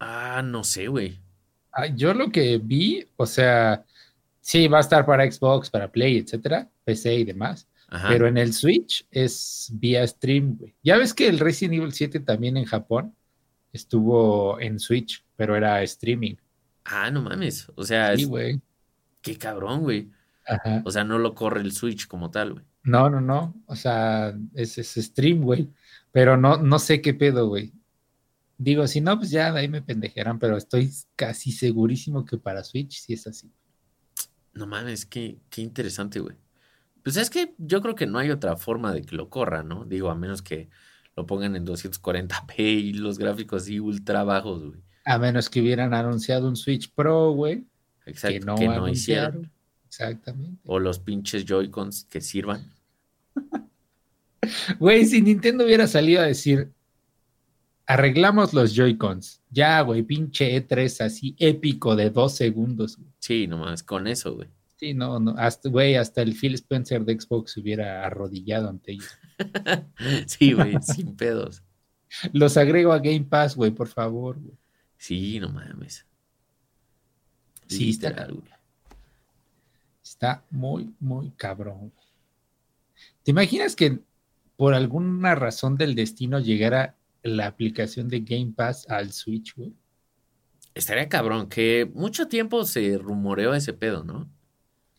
Ah, no sé, güey. Ah, yo lo que vi, o sea, sí, va a estar para Xbox, para Play, etcétera, PC y demás. Pero en el Switch es vía stream, güey. Ya ves que el Resident Evil 7 también en Japón estuvo en Switch, pero era streaming. Ah, no mames. O sea, sí, güey. Qué cabrón, güey. O sea, no lo corre el Switch como tal, güey. No, no, no. O sea, es, es stream, güey. Pero no, no sé qué pedo, güey. Digo, si no, pues ya de ahí me pendejarán, pero estoy casi segurísimo que para Switch sí es así. No mames, qué, qué interesante, güey. Pues es que yo creo que no hay otra forma de que lo corra, ¿no? Digo, a menos que lo pongan en 240p y los gráficos así ultra bajos, güey. A menos que hubieran anunciado un Switch Pro, güey. Exacto, que no, que no hicieron. Exactamente. O los pinches Joy-Cons que sirvan. Güey, si Nintendo hubiera salido a decir, arreglamos los Joy-Cons. Ya, güey, pinche E3 así épico de dos segundos. Sí, nomás, con eso, güey. Sí, no, no, hasta, güey, hasta el Phil Spencer de Xbox hubiera arrodillado ante ellos. sí, güey, sin pedos. Los agrego a Game Pass, güey, por favor. Güey. Sí, no mames. Sí, está, está muy, muy cabrón. ¿Te imaginas que por alguna razón del destino llegara la aplicación de Game Pass al Switch, güey? Estaría cabrón, que mucho tiempo se rumoreó ese pedo, ¿no?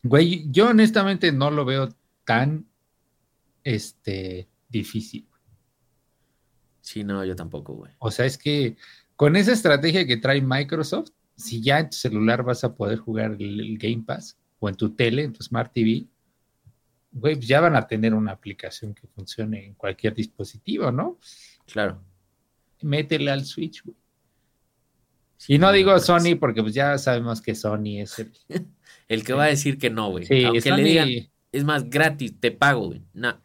Güey, yo honestamente no lo veo tan este difícil. Sí, no, yo tampoco, güey. O sea, es que con esa estrategia que trae Microsoft, si ya en tu celular vas a poder jugar el, Game Pass o en tu tele, en tu Smart TV, güey, pues ya van a tener una aplicación que funcione en cualquier dispositivo, ¿no? Claro. Métele al Switch, güey. y no digo Sony porque pues ya sabemos que Sony es el... el que va a decir que no, güey. Sí, Aunque le digan, es más gratis, te pago, güey. No.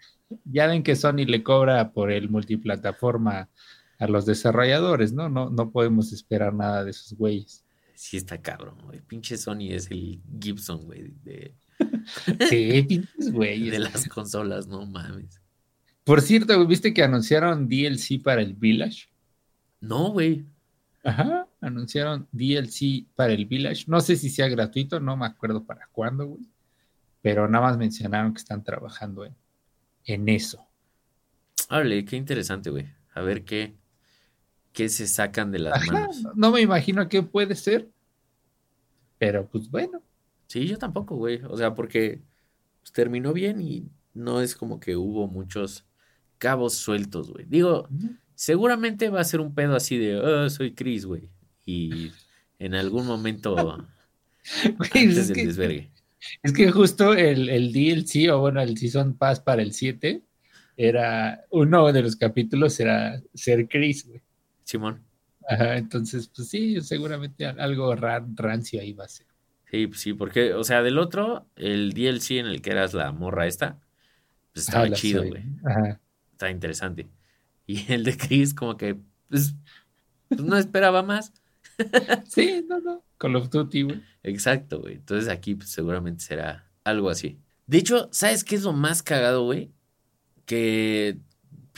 Ya ven que Sony le cobra por el multiplataforma a los desarrolladores, ¿no? No, no podemos esperar nada de esos güeyes. Sí, está cabrón, güey. Pinche Sony es el Gibson, güey. De... sí, pinches güeyes. De las consolas, no mames. Por cierto, ¿viste que anunciaron DLC para el Village? No, güey. Ajá, anunciaron DLC para el Village. No sé si sea gratuito, no me acuerdo para cuándo, güey. Pero nada más mencionaron que están trabajando en, en eso. Hable, qué interesante, güey. A ver qué, qué se sacan de las manos. No me imagino qué puede ser. Pero pues bueno. Sí, yo tampoco, güey. O sea, porque pues, terminó bien y no es como que hubo muchos cabos sueltos, güey. Digo, seguramente va a ser un pedo así de, oh, soy Chris, güey. Y en algún momento Güey, pues es, que, es que justo el, el DLC, o bueno, el Season Pass para el 7, era, uno de los capítulos era ser Chris, güey. Simón. Ajá, entonces, pues sí, seguramente algo rancio ahí va a ser. Sí, pues sí, porque, o sea, del otro, el DLC en el que eras la morra esta, pues estaba chido, güey. Ajá. Está interesante. Y el de Chris, como que, pues, pues no esperaba más. sí, no, no. Call of Duty, güey. Exacto, güey. Entonces aquí pues, seguramente será algo así. De hecho, ¿sabes qué es lo más cagado, güey? Que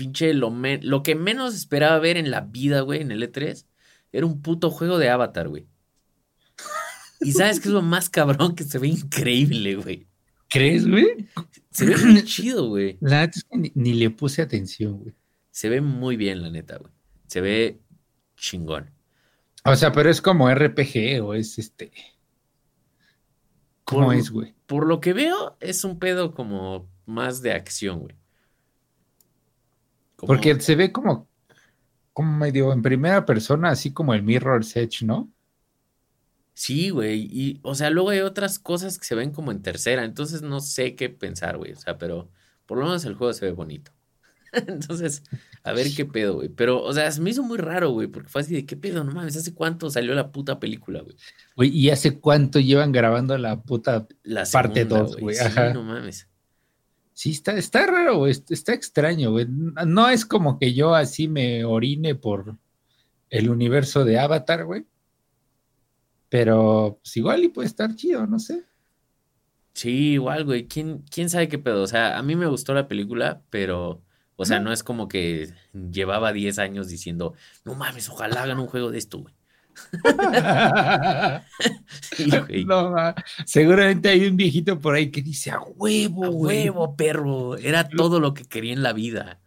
pinche lo, lo que menos esperaba ver en la vida, güey, en el E3, era un puto juego de Avatar, güey. Y sabes qué es lo más cabrón que se ve increíble, güey. ¿Crees, güey? Se ve muy chido, güey. La neta es que ni, le puse atención, güey. Se ve muy bien, la neta, güey. Se ve chingón. O sea, pero es como RPG o es este. ¿Cómo es, güey? Por lo que veo, es un pedo como más de acción, güey. Porque se ve como, como medio en primera persona, así como el Mirror's Edge, ¿no? Sí, güey. Y, o sea, luego hay otras cosas que se ven como en tercera. Entonces no sé qué pensar, güey. O sea, pero por lo menos el juego se ve bonito. entonces, a ver qué pedo, güey. Pero, o sea, se me hizo muy raro, güey, porque fue así de qué pedo, no mames, ¿hace cuánto salió la puta película, güey? Güey, ¿y hace cuánto llevan grabando la puta parte 2, güey? Sí, no mames. Sí, está, está raro, güey. Está extraño, güey. No es como que yo así me orine por el universo de Avatar, güey. Pero pues igual y puede estar chido, no sé. Sí, igual, güey. ¿Quién, ¿Quién sabe qué pedo? O sea, a mí me gustó la película, pero, o sea, no es como que llevaba 10 años diciendo, no mames, ojalá hagan un juego de esto, güey. No, seguramente hay un viejito por ahí que dice a huevo, a huevo, perro. Era todo lo que quería en la vida.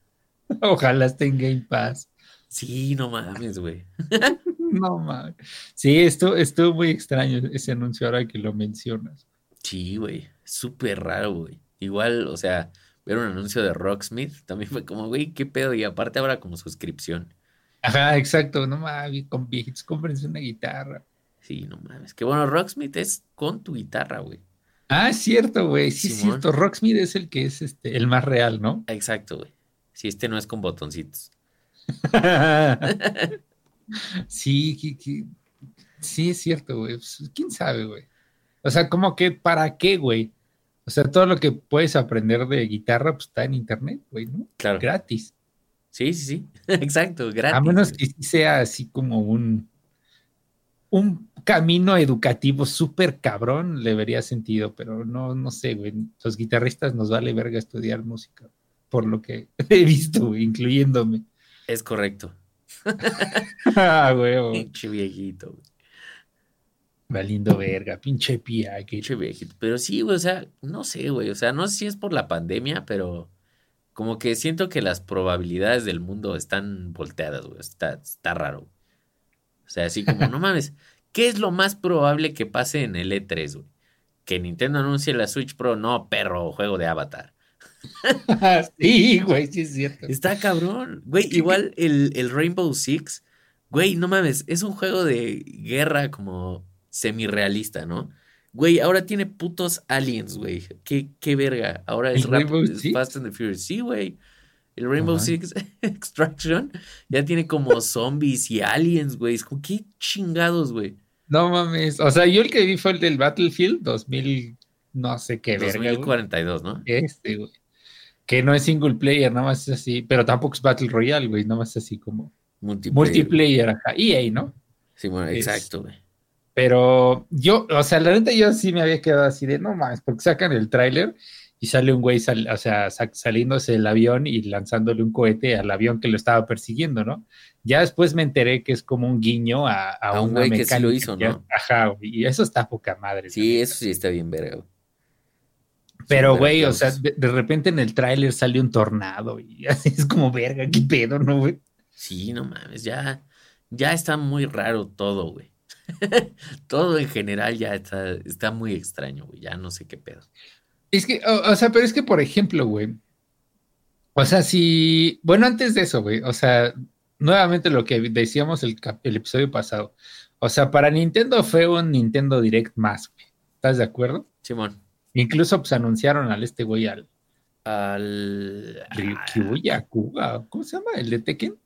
Ojalá esté en Game Pass. Sí, no mames, güey. no mames. Sí, esto estuvo muy extraño ese anuncio ahora que lo mencionas. Sí, güey. Súper raro, güey. Igual, o sea, ver un anuncio de Rocksmith también fue como, güey, qué pedo. Y aparte ahora como suscripción. Ajá, exacto. No mames, con viejitos, cómprense una guitarra. Sí, no mames. Que bueno, Rocksmith es con tu guitarra, güey. Ah, es cierto, güey. Sí, es cierto. Rocksmith es el que es este, el más real, ¿no? Exacto, güey. Si este no es con botoncitos. sí, sí, es cierto, güey. Pues, ¿Quién sabe, güey? O sea, como que, ¿para qué, güey? O sea, todo lo que puedes aprender de guitarra, pues está en internet, güey, ¿no? Claro. Gratis. Sí, sí, sí. Exacto, gratis. A menos que sea así como un, un camino educativo súper cabrón, le vería sentido, pero no, no sé, güey. Los guitarristas nos vale verga estudiar música, por lo que he visto, güey, incluyéndome. Es correcto. ah, güey. Pinche viejito, güey. Valiendo verga, pinche pía. Pinche viejito. Pero sí, güey, o sea, no sé, güey. O sea, no sé si es por la pandemia, pero como que siento que las probabilidades del mundo están volteadas, güey. Está, está raro. O sea, así como, no mames, ¿qué es lo más probable que pase en el E3, güey? Que Nintendo anuncie la Switch Pro, no, perro, juego de Avatar. sí, güey, sí es cierto. Está cabrón. Güey, igual el, el Rainbow Six, güey, no mames, es un juego de guerra como semi-realista, ¿no? Güey, ahora tiene putos aliens, güey. ¿Qué, qué verga. Ahora es, Fast and the Furious. Sí, güey. El Rainbow Six Extraction ya tiene como zombies y aliens, güey. Es como, qué chingados, güey. No mames. O sea, yo el que vi fue el del Battlefield 2000, no sé qué 2042, ¿no? Este, güey. Que no es single player, nada más es así. Pero tampoco es Battle Royale, güey. Nada más es así como multiplayer. multiplayer acá. EA, ¿no? Sí, bueno, exacto, güey. Pero yo, o sea, la neta yo sí me había quedado así de no más, porque sacan el tráiler y sale un güey, o sea, saliéndose del avión y lanzándole un cohete al avión que lo estaba persiguiendo, ¿no? Ya después me enteré que es como un guiño a, a, un güey que sí lo hizo, ¿no? Ajá, y eso está poca madre. Sí, eso sí está bien verga. Pero, güey, o sea, de, de, repente en el tráiler sale un tornado y así es como verga, qué pedo, ¿no, güey? Sí, no mames, ya, ya está muy raro todo, güey. Todo en general ya está, está muy extraño, güey. Ya no sé qué pedo. Es que, o, sea, pero es que, por ejemplo, güey, O sea, si. Bueno, antes de eso, güey. O sea, nuevamente lo que decíamos el, el episodio pasado. O sea, para Nintendo fue un Nintendo Direct más, güey. ¿Estás de acuerdo? Simón. Incluso pues anunciaron al este güey al. Al. Ryukyuya Kuga. ¿Cómo se llama? ¿El de Tekken?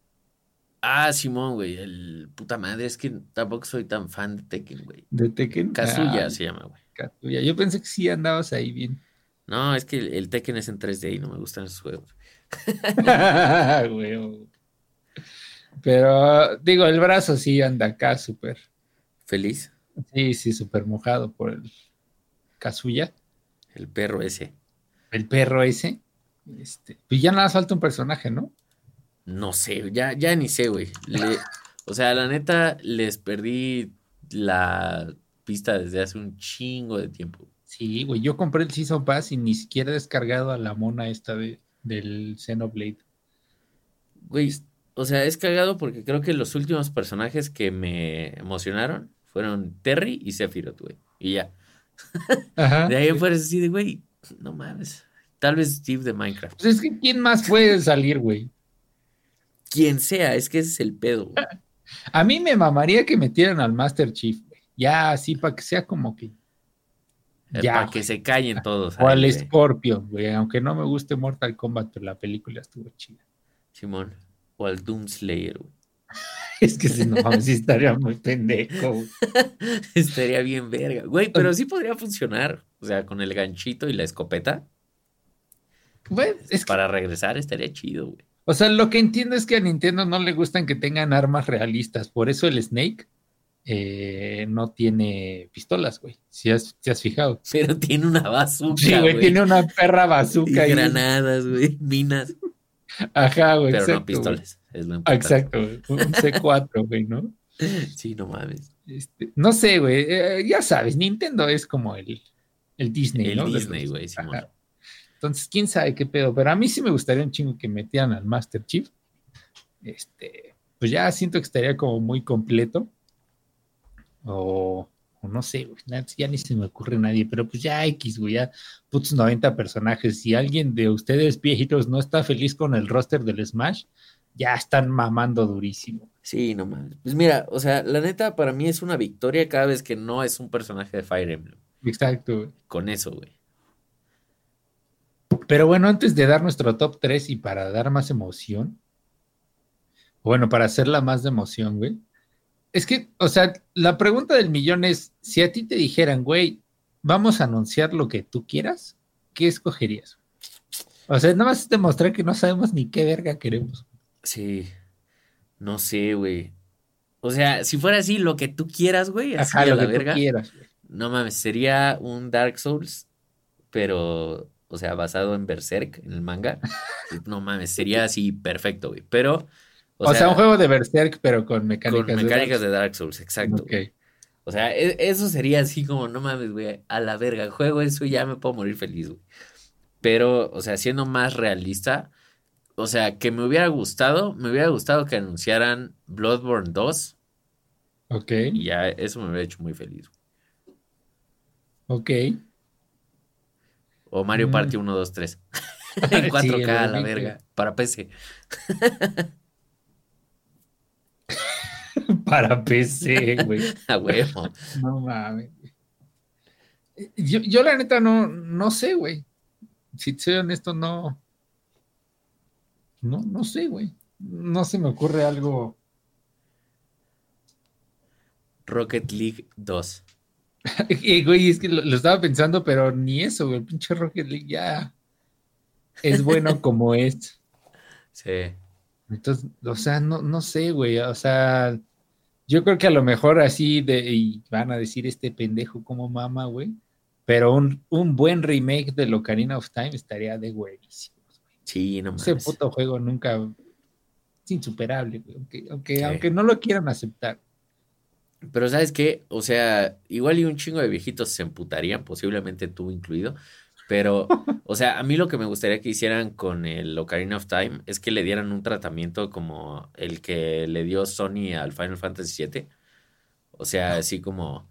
Ah, Simón, güey. El puta madre. Es que tampoco soy tan fan de Tekken, güey. ¿De Tekken? Kazuya Ah, se llama, güey. Kazuya. Yo pensé que sí andabas ahí bien. No, es que el, el Tekken es en 3D y no me gustan esos juegos. Güey. Pero digo, el brazo sí anda acá súper. Feliz. Sí, sí, súper mojado por el Kazuya. El perro ese. El perro ese. Este, pues ya nada falta un personaje, ¿no? No sé, ya, ya ni sé, güey. O sea, la neta, les perdí la pista desde hace un chingo de tiempo. Sí, güey. Yo compré el Season Pass y ni siquiera he descargado a la mona esta de, del Xenoblade. Güey, o sea, es cagado porque creo que los últimos personajes que me emocionaron fueron Terry y Sephiroth, güey. Y ya. Ajá. De ahí en fuera es así de, güey, no mames. Tal vez Steve de Minecraft. Pues es que ¿quién más puede salir, güey? Quien sea, es que ese es el pedo, güey. A mí me mamaría que metieran al Master Chief, güey. Ya así para que sea como que. Ya, Para que se callen todos. O al ahí. Scorpion, güey. Aunque no me guste Mortal Kombat, pero la película estuvo chida. Simón. O al Doomslayer, güey. Es que si no mames, estaría muy pendejo. güey. Estaría bien verga. Güey, pero sí podría funcionar. O sea, con el ganchito y la escopeta. Es que, Para regresar estaría chido, güey. O sea, lo que entiendo es que a Nintendo no le gustan que tengan armas realistas. Por eso el Snake eh, no tiene pistolas, güey. Si has, si has fijado. Pero tiene una bazooka, Sí, güey, tiene una perra Y bazooka ahí. granadas, güey. Minas. Ajá, güey. Pero exacto, no pistolas. Es lo Ah, importante. Exacto, güey. Un C4, güey, ¿no? Sí, no mames. Este, no sé, güey. eh, ya sabes, Nintendo es como el, el Disney, El Disney, güey, Simón. Entonces, quién sabe qué pedo. Pero a mí sí me gustaría un chingo que metieran al Master Chief. Este, pues ya siento que estaría como muy completo. O, o no sé, güey. Ya ni se me ocurre nadie. Pero pues ya X, güey. Ya putos 90 personajes. Si alguien de ustedes, viejitos, no está feliz con el roster del Smash, ya están mamando durísimo. Sí, no mames. Pues mira, o sea, la neta para mí es una victoria cada vez que no es un personaje de Fire Emblem. Exacto, güey. Con eso, güey. Pero bueno, antes de dar nuestro top 3 y para dar más emoción, bueno, para hacerla más de emoción, güey, es que, o sea, la pregunta del millón es, si a ti te dijeran, güey, vamos a anunciar lo que tú quieras, ¿qué escogerías? O sea, nada más es demostrar que no sabemos ni qué verga queremos. Sí. No sé, güey. O sea, si fuera así, lo que tú quieras, güey, así Ajá, a lo la que verga. tú quieras, güey. No mames, sería un Dark Souls, pero, o sea, basado en Berserk, en el manga. No mames, sería así perfecto, güey. Pero, O, sea, un juego de Berserk, pero con mecánicas con de mecánicas Dark de Dark Souls, exacto. Güey. O sea, e- eso sería así como, no mames, güey, a la verga, juego eso y ya me puedo morir feliz, güey. Pero, o sea, siendo más realista, o sea, que me hubiera gustado, me hubiera gustado que anunciaran Bloodborne 2 Ok, y ya eso me hubiera hecho muy feliz. ok. O Mario Mm. Party 1, 2, 3. En Sí, 4K el a la verga, para PC. Para PC, güey. A huevo. No mames. Yo, yo la neta no, no sé, güey. Si te soy honesto, no. No, no sé, güey. No se me ocurre algo. Rocket League 2. Eh, güey, es que lo, lo estaba pensando, pero ni eso, güey. El pinche Rocket League ya es bueno como es. Sí. Entonces, o sea, no, no sé, güey. O sea, yo creo que a lo mejor así de, y van a decir este pendejo como mama, güey. Pero un, un buen remake de Ocarina of Time estaría de güeyísimo. Sí, no Ese puto juego nunca es insuperable, güey. Aunque, aunque, Sí. aunque no lo quieran aceptar. Pero ¿sabes qué? O sea, igual y un chingo de viejitos se emputarían, posiblemente tú incluido. Pero, o sea, a mí lo que me gustaría que hicieran con el Ocarina of Time es que le dieran un tratamiento como el que le dio Sony al Final Fantasy VII. O sea, así como,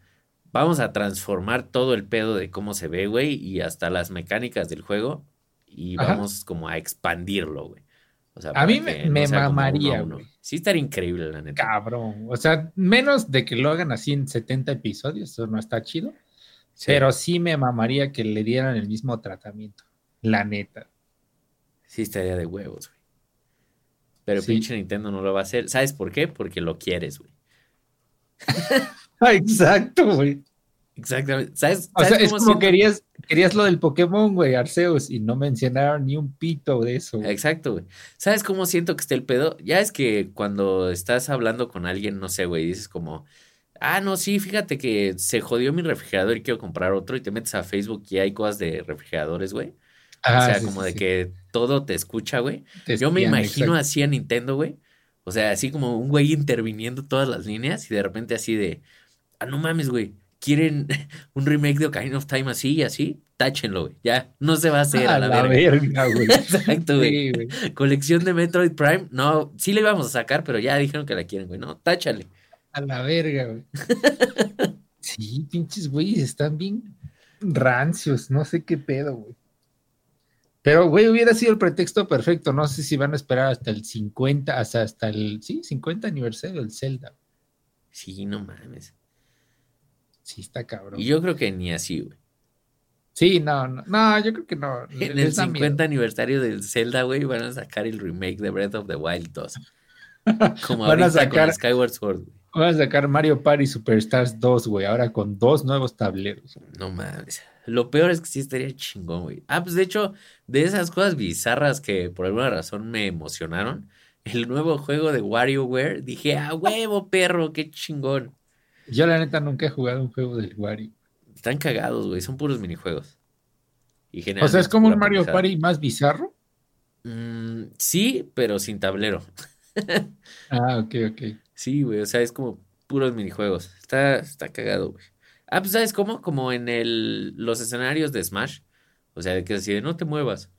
vamos a transformar todo el pedo de cómo se ve, güey, y hasta las mecánicas del juego y vamos como a expandirlo, güey. O sea, a mí me, mamaría, güey. Sí estaría increíble, la neta. Cabrón. O sea, menos de que lo hagan así en 70 episodios, eso no está chido. Pero sí me mamaría que le dieran el mismo tratamiento. La neta. Sí estaría de huevos, güey. Pero pinche Nintendo no lo va a hacer. ¿Sabes por qué? Porque lo quieres, güey. Exacto, güey. Exactamente. ¿Sabes, o sea, es como querías, querías lo del Pokémon, güey, Arceus, y no mencionaron ni un pito de eso. Exacto, güey. ¿Sabes cómo siento que está el pedo? Ya es que cuando estás hablando con alguien, no sé, güey, dices como, ah, no, sí, fíjate que se jodió mi refrigerador y quiero comprar otro, y te metes a Facebook y hay cosas de refrigeradores, güey. o ah, sea, como de que todo te escucha, güey. Yo me imagino así a Nintendo, güey. O sea, así como un güey interviniendo todas las líneas y de repente así de, ah, no mames, güey quieren un remake de Ocarina of Time así y así, táchenlo, güey. Ya, no se va a hacer a, la, verga. güey. Exacto, güey. Colección de Metroid Prime, no, sí le íbamos a sacar, pero ya dijeron que la quieren, güey. No, táchale. A la verga, güey. sí, pinches güeyes, están bien rancios, no sé qué pedo, güey. Pero, güey, hubiera sido el pretexto perfecto. No sé si van a esperar hasta el 50, hasta, hasta el, sí, 50 aniversario del Zelda. Sí, no mames. Sí, está cabrón. Y yo creo que ni así, güey. Sí, no, no, no, yo creo que no. En el 50 aniversario del Zelda, güey, van a sacar el remake de Breath of the Wild 2. Como van a sacar Skyward Sword, güey. Van a sacar Mario Party Superstars 2, güey, ahora con dos nuevos tableros. No mames. Lo peor es que sí estaría chingón, güey. Ah, pues de hecho, de esas cosas bizarras que por alguna razón me emocionaron, el nuevo juego de WarioWare, dije, ah, huevo, perro, qué chingón. Yo la neta nunca he jugado un juego del Wario. Están cagados, güey, son puros minijuegos. Y o sea, es como un Mario Party más bizarro. Mm, sí, pero sin tablero. ah, ok, ok. Sí, güey, o sea, es como puros minijuegos. Está, está cagado, güey. Ah, pues ¿sabes cómo? Como en el, los escenarios de Smash. O sea, de que así de no te muevas.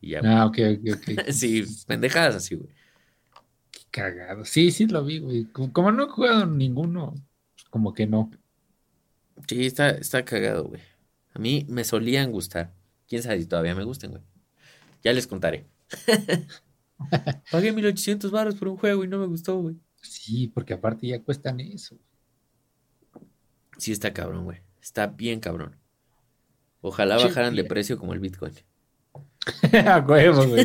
Y ya, ah, ok, ok, ok. sí, pendejadas así, güey. Qué cagado. Sí, sí lo vi, güey. como no he jugado ninguno, como que no. Sí, está, está cagado, güey. A mí me solían gustar. Quién sabe si todavía me gusten, güey. Ya les contaré. Pagué 1800 baros por un juego y no me gustó, güey. Sí, porque aparte ya cuestan eso. Sí, está cabrón, güey. Está bien cabrón. Ojalá bajaran de precio como el Bitcoin. A huevo, güey,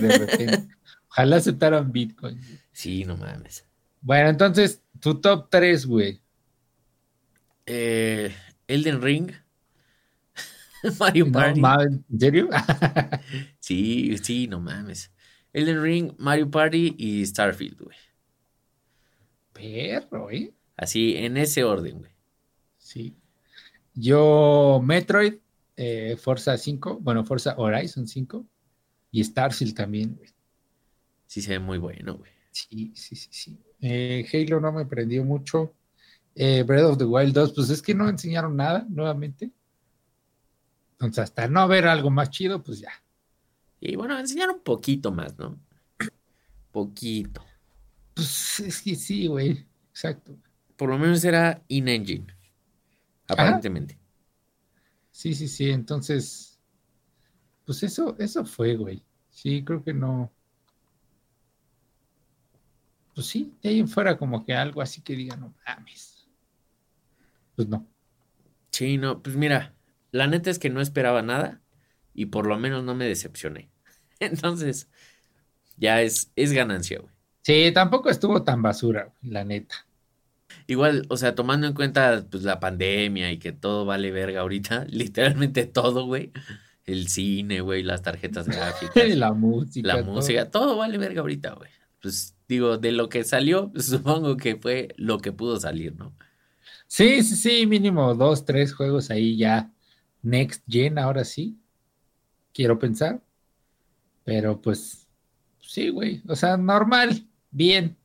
Ojalá aceptaran Bitcoin. Sí, no mames. Bueno, entonces, tu top 3, güey. Eh, Elden Ring. Mario Party. ¿En serio? sí, sí, no mames. Elden Ring, Mario Party y Starfield, güey. Perro, ¿eh? Así, en ese orden, güey. Sí. Yo, Metroid, eh, Forza 5, bueno, Forza Horizon 5 y Starfield también, güey. Sí, se ve muy bueno, güey. Sí, sí, sí, sí. Eh, Halo no me prendió mucho. Eh, Breath of the Wild 2, pues es que no enseñaron nada nuevamente. Entonces, hasta no ver algo más chido, pues ya. Y bueno, enseñaron un poquito más, ¿no? poquito. Pues es que sí, güey. Exacto. Por lo menos era in-engine. Aparentemente. Sí, sí, sí. Entonces, pues eso, eso fue, güey. Sí, creo que no. Pues sí, de ahí en fuera como que algo así que diga, no mames pues no. Sí, no, pues mira, la neta es que no esperaba nada y por lo menos no me decepcioné. Entonces, ya es, es ganancia, güey. Sí, tampoco estuvo tan basura, la neta. Igual, o sea, tomando en cuenta pues la pandemia y que todo vale verga ahorita, literalmente todo, güey. El cine, güey, las tarjetas gráficas. la música. La música, todo vale verga ahorita, güey. Pues digo, de lo que salió, supongo que fue lo que pudo salir, ¿no? Sí, sí, sí, mínimo dos, tres juegos ahí ya next gen, ahora sí. Quiero pensar. Pero pues, sí, güey. O sea, normal, bien.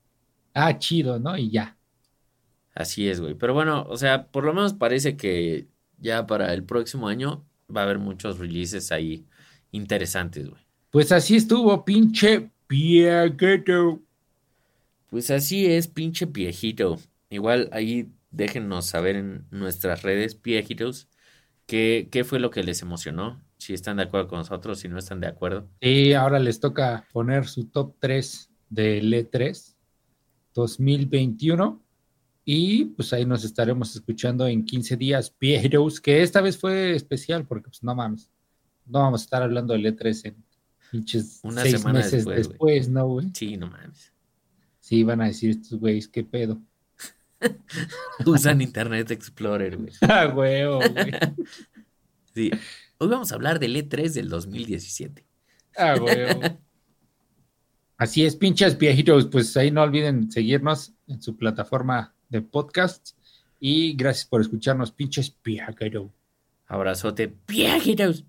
Ah, chido, ¿no? Y ya. Así es, güey. Pero bueno, o sea, por lo menos parece que ya para el próximo año va a haber muchos releases ahí interesantes, güey. Pues así estuvo, pinche viejito. Pues así es, pinche viejito. Igual ahí déjennos saber en nuestras redes, viejitos, qué, qué fue lo que les emocionó. si están de acuerdo con nosotros, si no están de acuerdo. Y ahora les toca poner su top 3 del E3 2021. Y pues ahí nos estaremos escuchando en 15 días, Heroes, que esta vez fue especial porque pues no mames, no vamos a estar hablando del E3 en pinches Una seis semana meses después, después. ¿no, güey? Sí, no mames. Sí, van a decir estos güeyes, qué pedo. Usan Internet Explorer, güey. Ah, huevo, güey. Sí. Hoy vamos a hablar del E3 del 2017. Ah, huevo. Así es, pinches viejitos, pues ahí no olviden seguirnos en su plataforma de podcast y gracias por escucharnos, pinches viejitos. Abrazote, viajeros.